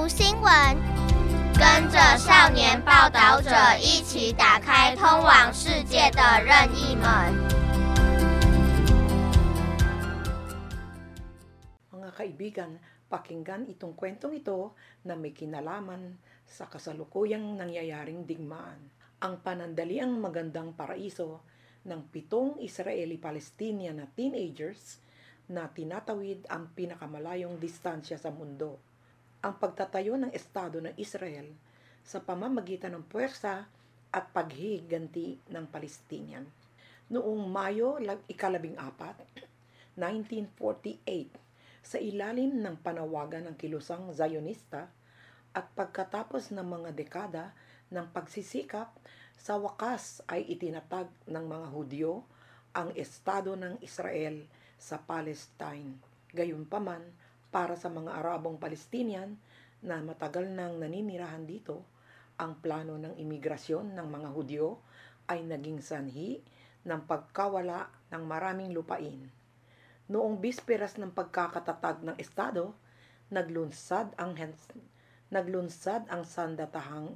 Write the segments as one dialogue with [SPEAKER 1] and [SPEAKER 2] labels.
[SPEAKER 1] 读新闻，跟着少年报道者一起打开通往世界的任意门。
[SPEAKER 2] Mga kaibigan, pakinggan itong kwentong ito na may kinalaman sa kasalukuyang nangyayaring digmaan. Ang panandaliang magandang paraiso ng pitong Israeli-Palestinian na teenagers na tinatawid ang pinakamalayong distansya sa mundo. ang pagtatayo ng Estado ng Israel sa pamamagitan ng puwersa at paghihiganti ng Palestinian. Noong Mayo ikalabing apat, 1948, sa ilalim ng panawagan ng kilusang Zionista at pagkatapos ng mga dekada ng pagsisikap, sa wakas ay itinatag ng mga Hudyo ang Estado ng Israel sa Palestine. Gayunpaman, para sa mga Arabong Palestinian na matagal nang naninirahan dito, ang plano ng imigrasyon ng mga Hudyo ay naging sanhi ng pagkawala ng maraming lupain. Noong bisperas ng pagkakatatag ng Estado, naglunsad ang naglunsad ang sandatahang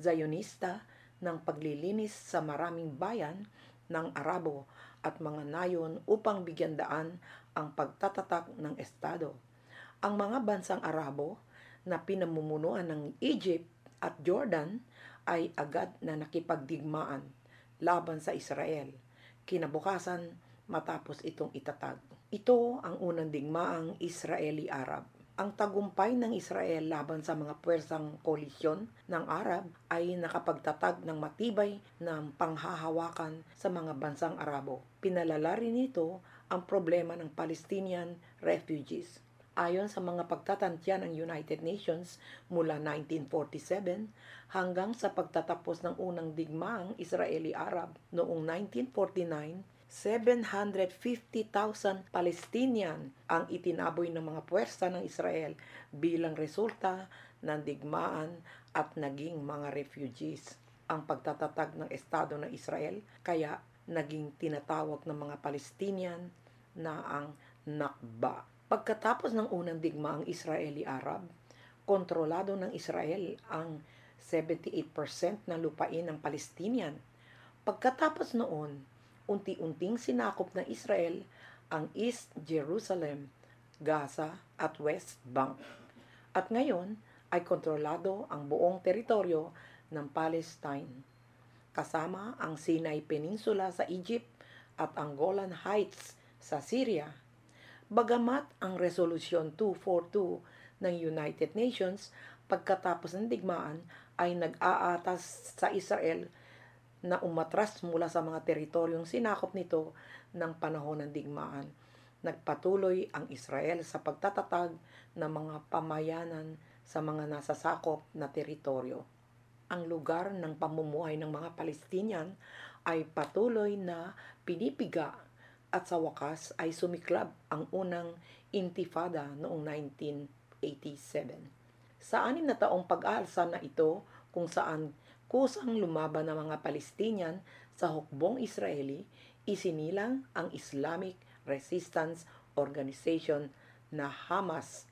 [SPEAKER 2] Zionista ng paglilinis sa maraming bayan ng Arabo at mga nayon upang bigyan daan ang pagtatatak ng Estado. Ang mga bansang Arabo na pinamumunuan ng Egypt at Jordan ay agad na nakipagdigmaan laban sa Israel. Kinabukasan matapos itong itatag. Ito ang unang digmaang Israeli-Arab. Ang tagumpay ng Israel laban sa mga puwersang koalisyon ng Arab ay nakapagtatag ng matibay ng panghahawakan sa mga bansang Arabo. Pinalala rin nito ang problema ng Palestinian refugees. Ayon sa mga pagtatantya ng United Nations mula 1947 hanggang sa pagtatapos ng unang digmaang Israeli-Arab noong 1949, 750,000 Palestinian ang itinaboy ng mga puwersa ng Israel bilang resulta ng digmaan at naging mga refugees. Ang pagtatatag ng Estado ng Israel kaya naging tinatawag ng mga Palestinian na ang Nakba. Pagkatapos ng unang digmaang Israeli-Arab, kontrolado ng Israel ang 78% ng lupain ng Palestinian. Pagkatapos noon, unti-unting sinakop ng Israel ang East Jerusalem, Gaza at West Bank. At ngayon ay kontrolado ang buong teritoryo ng Palestine, kasama ang Sinai Peninsula sa Egypt at ang Golan Heights sa Syria. Bagamat ang Resolusyon 242 ng United Nations pagkatapos ng digmaan ay nag-aatas sa Israel na umatras mula sa mga teritoryong sinakop nito ng panahon ng digmaan. Nagpatuloy ang Israel sa pagtatatag ng mga pamayanan sa mga nasasakop na teritoryo. Ang lugar ng pamumuhay ng mga Palestinian ay patuloy na pinipiga at sa wakas ay sumiklab ang unang intifada noong 1987. Sa anim na taong pag-aalsa na ito kung saan kusang lumaban ng mga Palestinian sa hukbong Israeli, isinilang ang Islamic Resistance Organization na Hamas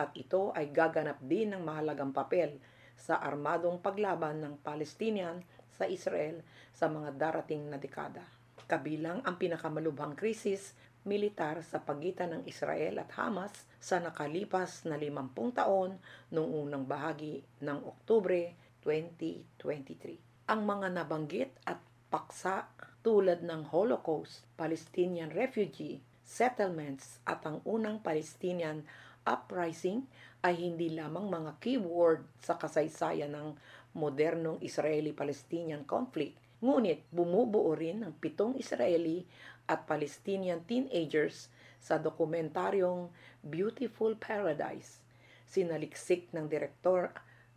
[SPEAKER 2] at ito ay gaganap din ng mahalagang papel sa armadong paglaban ng Palestinian sa Israel sa mga darating na dekada. Kabilang ang pinakamalubhang krisis militar sa pagitan ng Israel at Hamas sa nakalipas na 50 taon noong unang bahagi ng Oktubre 2023. Ang mga nabanggit at paksa tulad ng Holocaust, Palestinian refugee settlements at ang unang Palestinian uprising ay hindi lamang mga keyword sa kasaysayan ng modernong Israeli-Palestinian conflict, ngunit bumubuo rin ng pitong Israeli at Palestinian teenagers sa dokumentaryong Beautiful Paradise. Sinaliksik ng direktor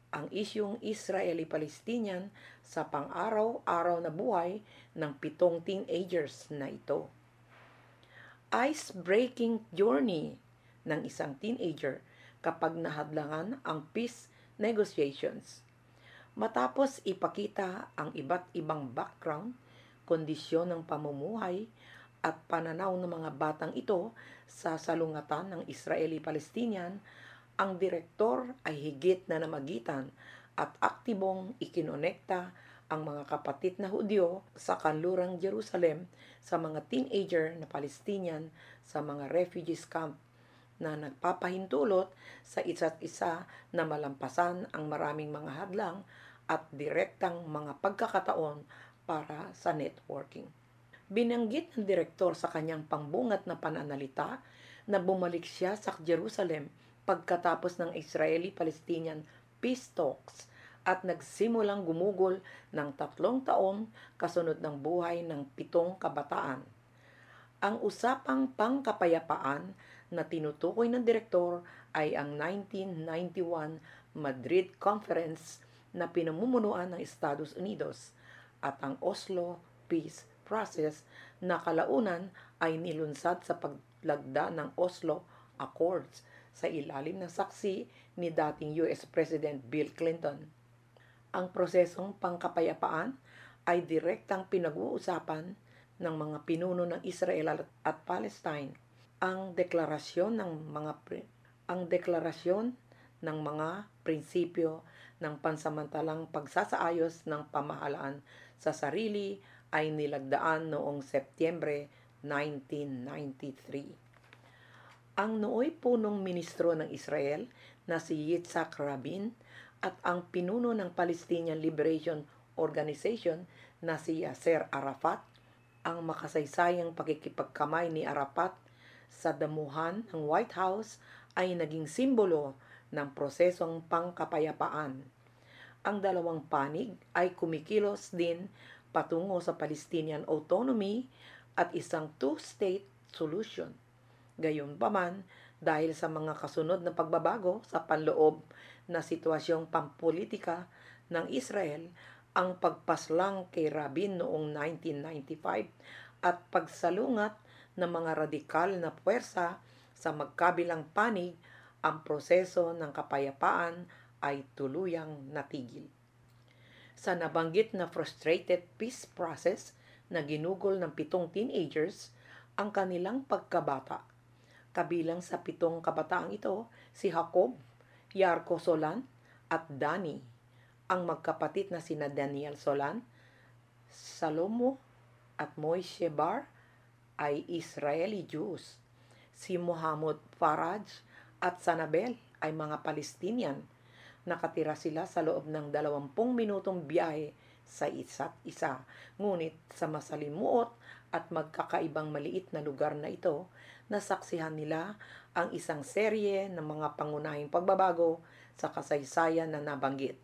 [SPEAKER 2] ang isyong Israeli-Palestinian sa pang-araw-araw na buhay ng pitong teenagers na ito. Ice-breaking journey ng isang teenager kapag nahadlangan ang peace negotiations. Matapos ipakita ang iba't ibang background, kondisyon ng pamumuhay at pananaw ng mga batang ito sa salungatan ng Israeli-Palestinian, Ang direktor ay higit na namagitan at aktibong ikinonekta ang mga kapatid na Hudyo sa kanlurang Jerusalem sa mga teenager na Palestinian sa mga refugees camp na nagpapahintulot sa isa't isa na malampasan ang maraming mga hadlang at direktang mga pagkakataon para sa networking. Binanggit ng direktor sa kanyang pangbungat na pananalita na bumalik siya sa Jerusalem pagkatapos ng Israeli-Palestinian peace talks at nagsimulang gumugol ng tatlong taon kasunod ng buhay ng pitong kabataan. Ang usapang pangkapayapaan na tinutukoy ng direktor ay ang 1991 Madrid Conference na pinamumunuan ng Estados Unidos at ang Oslo Peace Process na kalaunan ay nilunsad sa paglagda ng Oslo Accords sa ilalim ng saksi ni dating US President Bill Clinton. Ang prosesong pangkapayapaan ay direktang pinag-uusapan ng mga pinuno ng Israel at Palestine. Ang deklarasyon ng mga ang deklarasyon ng mga prinsipyo ng pansamantalang pagsasaayos ng pamahalaan sa sarili ay nilagdaan noong Setyembre 1993 ang nooy punong ministro ng Israel na si Yitzhak Rabin at ang pinuno ng Palestinian Liberation Organization na si Yasser Arafat, ang makasaysayang pakikipagkamay ni Arafat sa damuhan ng White House ay naging simbolo ng prosesong pangkapayapaan. Ang dalawang panig ay kumikilos din patungo sa Palestinian autonomy at isang two-state solution – Gayunpaman, dahil sa mga kasunod na pagbabago sa panloob na sitwasyong pampolitika ng Israel, ang pagpaslang kay Rabin noong 1995 at pagsalungat ng mga radikal na puwersa sa magkabilang panig, ang proseso ng kapayapaan ay tuluyang natigil. Sa nabanggit na frustrated peace process na ginugol ng pitong teenagers, ang kanilang pagkabata – Kabilang sa pitong kabataang ito, si Jacob, Yarko Solan, at Dani, ang magkapatid na sina Daniel Solan, Salomo, at Moishe Bar ay Israeli Jews. Si Muhammad Faraj at Sanabel ay mga Palestinian. Nakatira sila sa loob ng 20 minutong biyahe sa isa't isa. Ngunit sa masalimuot at magkakaibang maliit na lugar na ito, nasaksihan nila ang isang serye ng mga pangunahing pagbabago sa kasaysayan na nabanggit.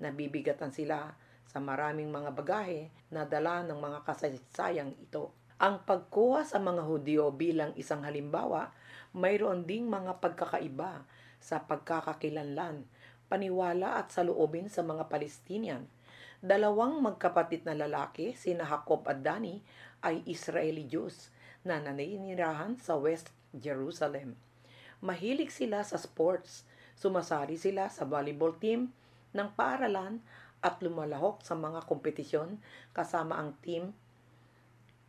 [SPEAKER 2] Nabibigatan sila sa maraming mga bagahe na dala ng mga kasaysayang ito. Ang pagkuha sa mga Hudyo bilang isang halimbawa, mayroon ding mga pagkakaiba sa pagkakakilanlan, paniwala at saloobin sa mga Palestinian. Dalawang magkapatid na lalaki, sina Jacob at Dani, ay Israeli Jews na naninirahan sa West Jerusalem. Mahilig sila sa sports. Sumasali sila sa volleyball team ng paaralan at lumalahok sa mga kompetisyon kasama ang team.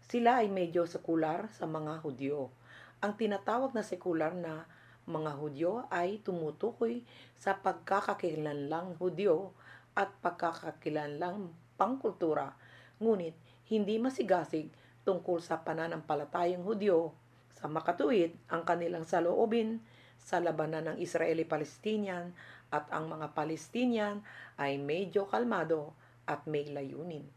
[SPEAKER 2] Sila ay medyo sekular sa mga Hudyo. Ang tinatawag na sekular na mga Hudyo ay tumutukoy sa pagkakakilanlang Hudyo at pagkakakilanlang pangkultura, ngunit hindi masigasig tungkol sa pananampalatayang Hudyo sa makatuwid ang kanilang saloobin sa labanan ng Israeli-Palestinian at ang mga Palestinian ay medyo kalmado at may layunin.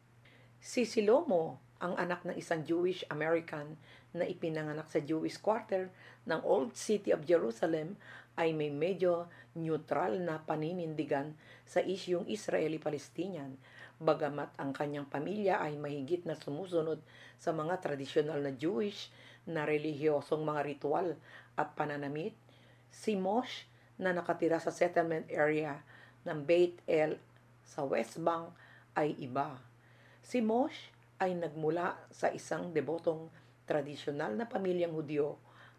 [SPEAKER 2] Si Silomo, ang anak ng isang Jewish American na ipinanganak sa Jewish quarter ng Old City of Jerusalem ay may medyo neutral na paninindigan sa isyong Israeli-Palestinian bagamat ang kanyang pamilya ay mahigit na sumusunod sa mga tradisyonal na Jewish na relihiyosong mga ritual at pananamit, si Mosh na nakatira sa settlement area ng Beit El sa West Bank ay iba. Si Mosh ay nagmula sa isang debotong tradisyonal na pamilyang Hudyo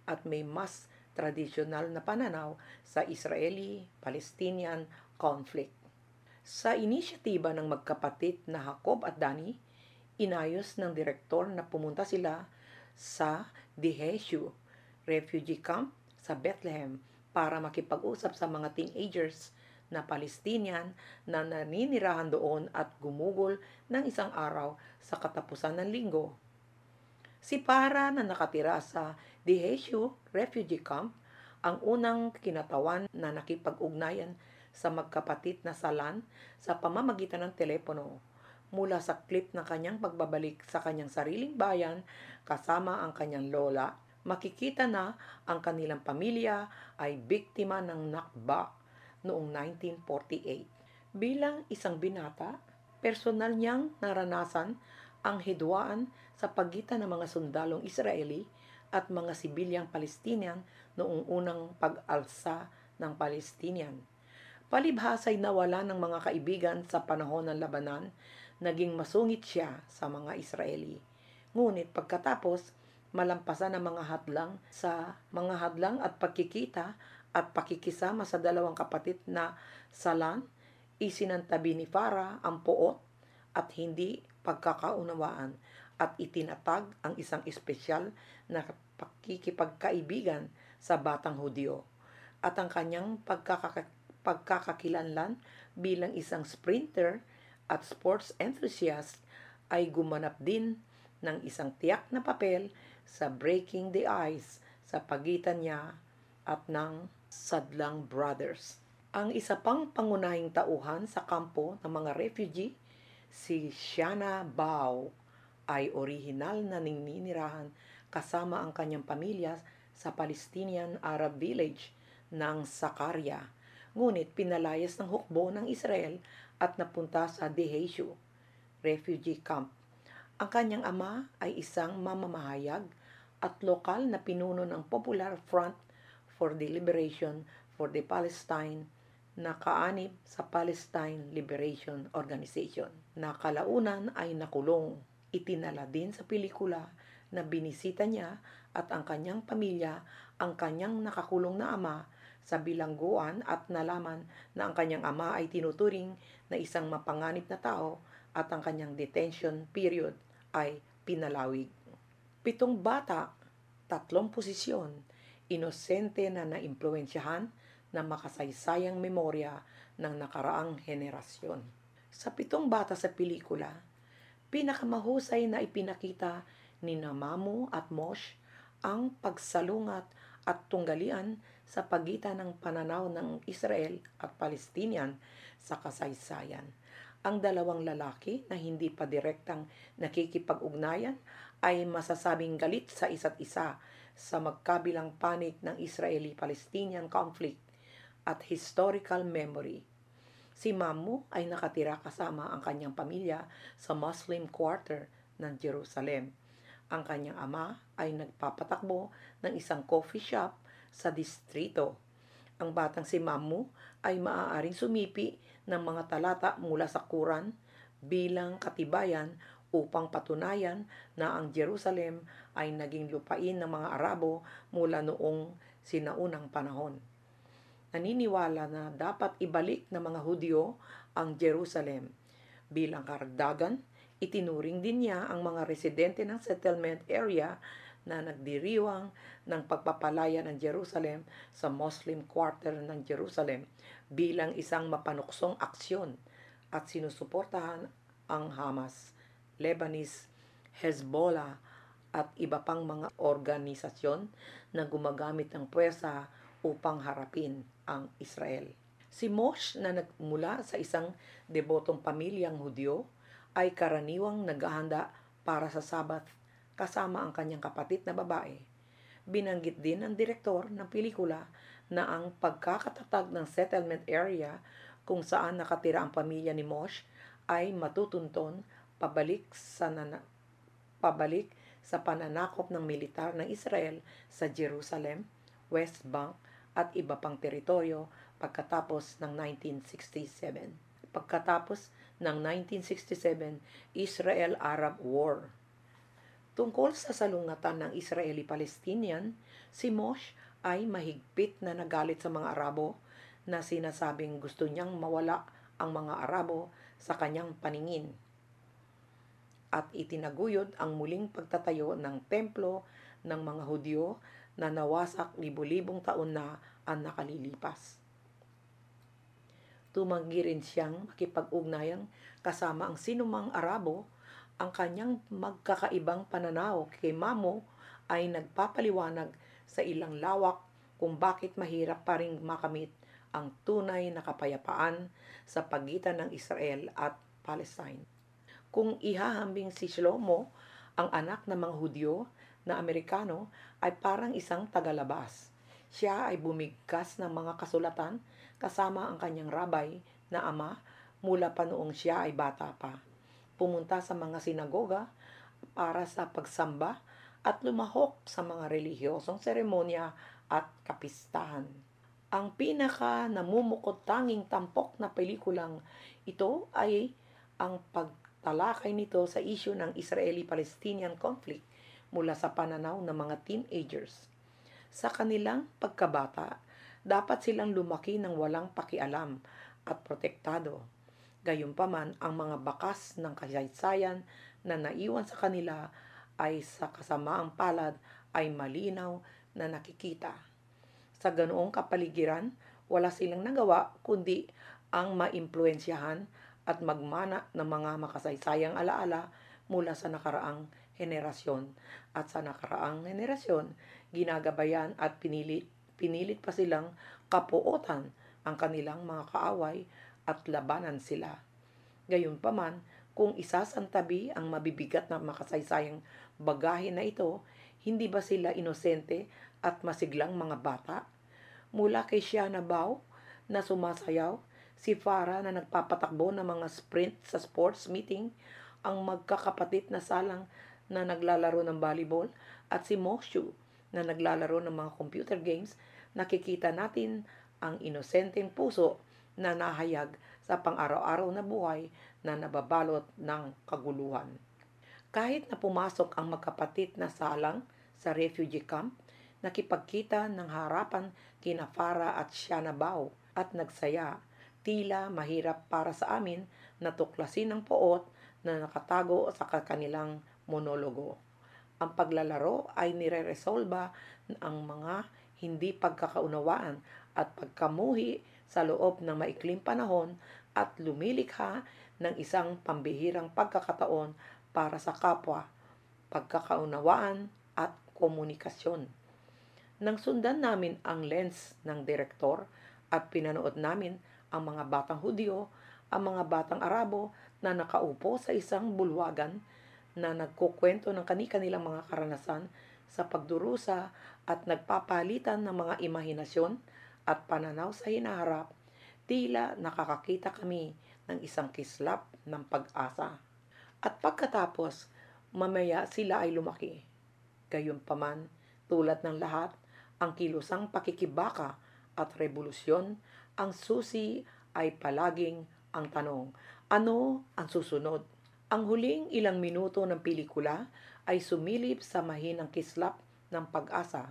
[SPEAKER 2] at may mas tradisyonal na pananaw sa Israeli-Palestinian conflict. Sa inisyatiba ng magkapatid na Jacob at Dani, inayos ng direktor na pumunta sila sa Diheshu Refugee Camp sa Bethlehem para makipag-usap sa mga teenagers na Palestinian na naninirahan doon at gumugol ng isang araw sa katapusan ng linggo. Si Para na nakatira sa Deheshu Refugee Camp ang unang kinatawan na nakipag-ugnayan sa magkapatid na Salan sa pamamagitan ng telepono mula sa clip ng kanyang pagbabalik sa kanyang sariling bayan kasama ang kanyang lola, makikita na ang kanilang pamilya ay biktima ng nakba noong 1948. Bilang isang binata, personal niyang naranasan ang hidwaan sa pagitan ng mga sundalong Israeli at mga sibilyang Palestinian noong unang pag-alsa ng Palestinian. Palibhasay nawala ng mga kaibigan sa panahon ng labanan naging masungit siya sa mga Israeli. Ngunit pagkatapos, malampasan ang mga hadlang sa mga hadlang at pagkikita at pakikisama sa dalawang kapatid na Salan, isinantabi ni Farah ang poot at hindi pagkakaunawaan at itinatag ang isang espesyal na pakikipagkaibigan sa batang Hudyo at ang kanyang pagkakak- pagkakakilanlan bilang isang sprinter at sports enthusiast ay gumanap din ng isang tiyak na papel sa Breaking the Ice sa pagitan niya at ng Sadlang Brothers. Ang isa pang pangunahing tauhan sa kampo ng mga refugee, si Shana Bao, ay orihinal na ninirahan kasama ang kanyang pamilya sa Palestinian Arab village ng Sakaria. Ngunit pinalayas ng hukbo ng Israel at napunta sa Deheshu refugee camp. Ang kanyang ama ay isang mamamahayag at lokal na pinuno ng Popular Front for the Liberation for the Palestine na kaanib sa Palestine Liberation Organization na kalaunan ay nakulong. Itinala din sa pelikula na binisita niya at ang kanyang pamilya ang kanyang nakakulong na ama sa bilangguan at nalaman na ang kanyang ama ay tinuturing na isang mapanganib na tao at ang kanyang detention period ay pinalawig. Pitong bata, tatlong posisyon, inosente na naimpluensyahan na makasaysayang memorya ng nakaraang henerasyon. Sa pitong bata sa pelikula, pinakamahusay na ipinakita ni Namamu at Mosh ang pagsalungat at tunggalian sa pagitan ng pananaw ng Israel at Palestinian sa kasaysayan. Ang dalawang lalaki na hindi pa direktang nakikipag-ugnayan ay masasabing galit sa isa't isa sa magkabilang panig ng Israeli-Palestinian conflict at historical memory. Si Mamu ay nakatira kasama ang kanyang pamilya sa Muslim quarter ng Jerusalem. Ang kanyang ama ay nagpapatakbo ng isang coffee shop sa distrito. Ang batang si Mamu ay maaaring sumipi ng mga talata mula sa Quran bilang katibayan upang patunayan na ang Jerusalem ay naging lupain ng mga Arabo mula noong sinaunang panahon. Naniniwala na dapat ibalik ng mga Hudyo ang Jerusalem. Bilang karagdagan, itinuring din niya ang mga residente ng settlement area na nagdiriwang ng pagpapalaya ng Jerusalem sa Muslim quarter ng Jerusalem bilang isang mapanuksong aksyon at sinusuportahan ang Hamas, Lebanese, Hezbollah at iba pang mga organisasyon na gumagamit ng puwersa upang harapin ang Israel. Si Mosh na nagmula sa isang debotong pamilyang Hudyo ay karaniwang naghahanda para sa Sabath kasama ang kanyang kapatid na babae. Binanggit din ng direktor ng pelikula na ang pagkakatatag ng settlement area kung saan nakatira ang pamilya ni Mosh ay matutunton pabalik sa nana, pabalik sa pananakop ng militar ng Israel sa Jerusalem, West Bank at iba pang teritoryo pagkatapos ng 1967. Pagkatapos ng 1967 Israel-Arab War Tungkol sa salungatan ng Israeli-Palestinian, si Mosh ay mahigpit na nagalit sa mga Arabo na sinasabing gusto niyang mawala ang mga Arabo sa kanyang paningin. At itinaguyod ang muling pagtatayo ng templo ng mga Hudyo na nawasak libu-libong taon na ang nakalilipas. Tumanggi rin siyang makipag-ugnayang kasama ang sinumang Arabo, ang kanyang magkakaibang pananaw kay Mamo ay nagpapaliwanag sa ilang lawak kung bakit mahirap pa rin makamit ang tunay na kapayapaan sa pagitan ng Israel at Palestine. Kung ihahambing si Shlomo, ang anak ng mga Hudyo na Amerikano, ay parang isang tagalabas. Siya ay bumigkas ng mga kasulatan kasama ang kanyang rabay na ama mula pa noong siya ay bata pa. Pumunta sa mga sinagoga para sa pagsamba at lumahok sa mga relihiyosong seremonya at kapistahan. Ang pinaka namumukot tanging tampok na pelikulang ito ay ang pagtalakay nito sa isyu ng Israeli-Palestinian conflict mula sa pananaw ng mga teenagers. Sa kanilang pagkabata, dapat silang lumaki ng walang pakialam at protektado. Gayunpaman, ang mga bakas ng kasaysayan na naiwan sa kanila ay sa kasamaang palad ay malinaw na nakikita. Sa ganoong kapaligiran, wala silang nagawa kundi ang maimpluensyahan at magmana ng mga makasaysayang alaala mula sa nakaraang henerasyon. At sa nakaraang henerasyon, ginagabayan at pinilit, pinilit pa silang kapuotan ang kanilang mga kaaway at labanan sila. Gayunpaman, kung isasantabi ang mabibigat na makasaysayang bagahe na ito, hindi ba sila inosente at masiglang mga bata? Mula kay Shiana Bao na sumasayaw, si Farah na nagpapatakbo ng mga sprint sa sports meeting, ang magkakapatid na salang na naglalaro ng volleyball, at si Moshu na naglalaro ng mga computer games, nakikita natin ang inosenteng puso na nahayag sa pang-araw-araw na buhay na nababalot ng kaguluhan. Kahit na pumasok ang magkapatid na salang sa refugee camp, nakipagkita ng harapan kina Farah at Shana Bao at nagsaya. Tila mahirap para sa amin na tuklasin ang poot na nakatago sa kanilang monologo. Ang paglalaro ay nire-resolba ang mga hindi pagkakaunawaan at pagkamuhi sa loob ng maikling panahon at lumilikha ng isang pambihirang pagkakataon para sa kapwa, pagkakaunawaan at komunikasyon. Nang sundan namin ang lens ng direktor at pinanood namin ang mga batang Hudyo, ang mga batang Arabo na nakaupo sa isang bulwagan na nagkukwento ng kani-kanilang mga karanasan sa pagdurusa at nagpapalitan ng mga imahinasyon at pananaw sa hinaharap, tila nakakakita kami ng isang kislap ng pag-asa. At pagkatapos, mamaya sila ay lumaki. Gayunpaman, tulad ng lahat, ang kilusang pakikibaka at revolusyon, ang susi ay palaging ang tanong, ano ang susunod? Ang huling ilang minuto ng pelikula ay sumilip sa mahinang kislap ng pag-asa.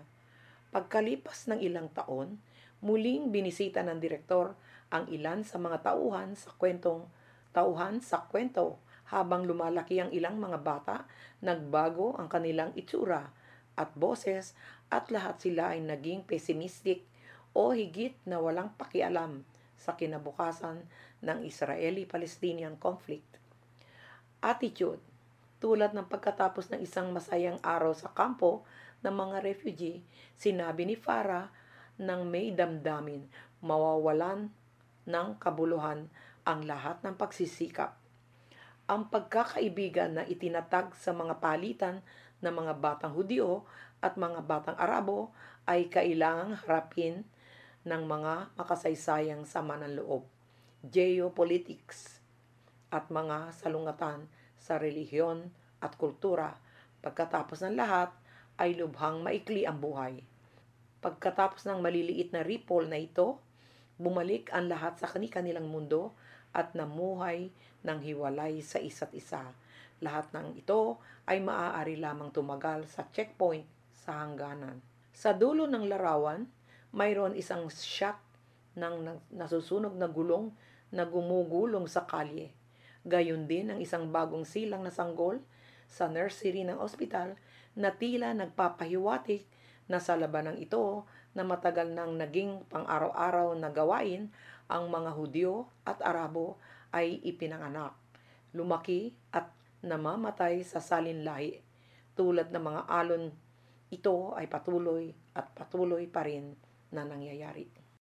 [SPEAKER 2] Pagkalipas ng ilang taon, muling binisita ng direktor ang ilan sa mga tauhan sa kwentong tauhan sa kwento habang lumalaki ang ilang mga bata, nagbago ang kanilang itsura at boses at lahat sila ay naging pessimistic o higit na walang pakialam sa kinabukasan ng Israeli-Palestinian conflict attitude. Tulad ng pagkatapos ng isang masayang araw sa kampo ng mga refugee, sinabi ni Farah ng may damdamin, mawawalan ng kabuluhan ang lahat ng pagsisikap. Ang pagkakaibigan na itinatag sa mga palitan ng mga batang Hudyo at mga batang Arabo ay kailangang harapin ng mga makasaysayang sama ng loob, geopolitics, at mga salungatan sa relihiyon at kultura. Pagkatapos ng lahat, ay lubhang maikli ang buhay. Pagkatapos ng maliliit na ripple na ito, bumalik ang lahat sa kani-kanilang mundo at namuhay ng hiwalay sa isa't isa. Lahat ng ito ay maaari lamang tumagal sa checkpoint sa hangganan. Sa dulo ng larawan, mayroon isang shot ng nasusunog na gulong na gumugulong sa kalye. Gayon din ang isang bagong silang na sanggol sa nursery ng ospital na tila nagpapahiwatig na sa labanang ito na matagal nang naging pang-araw-araw na gawain ang mga Hudyo at Arabo ay ipinanganak, lumaki at namamatay sa salinlahi. Tulad ng mga alon, ito ay patuloy at patuloy pa rin na nangyayari.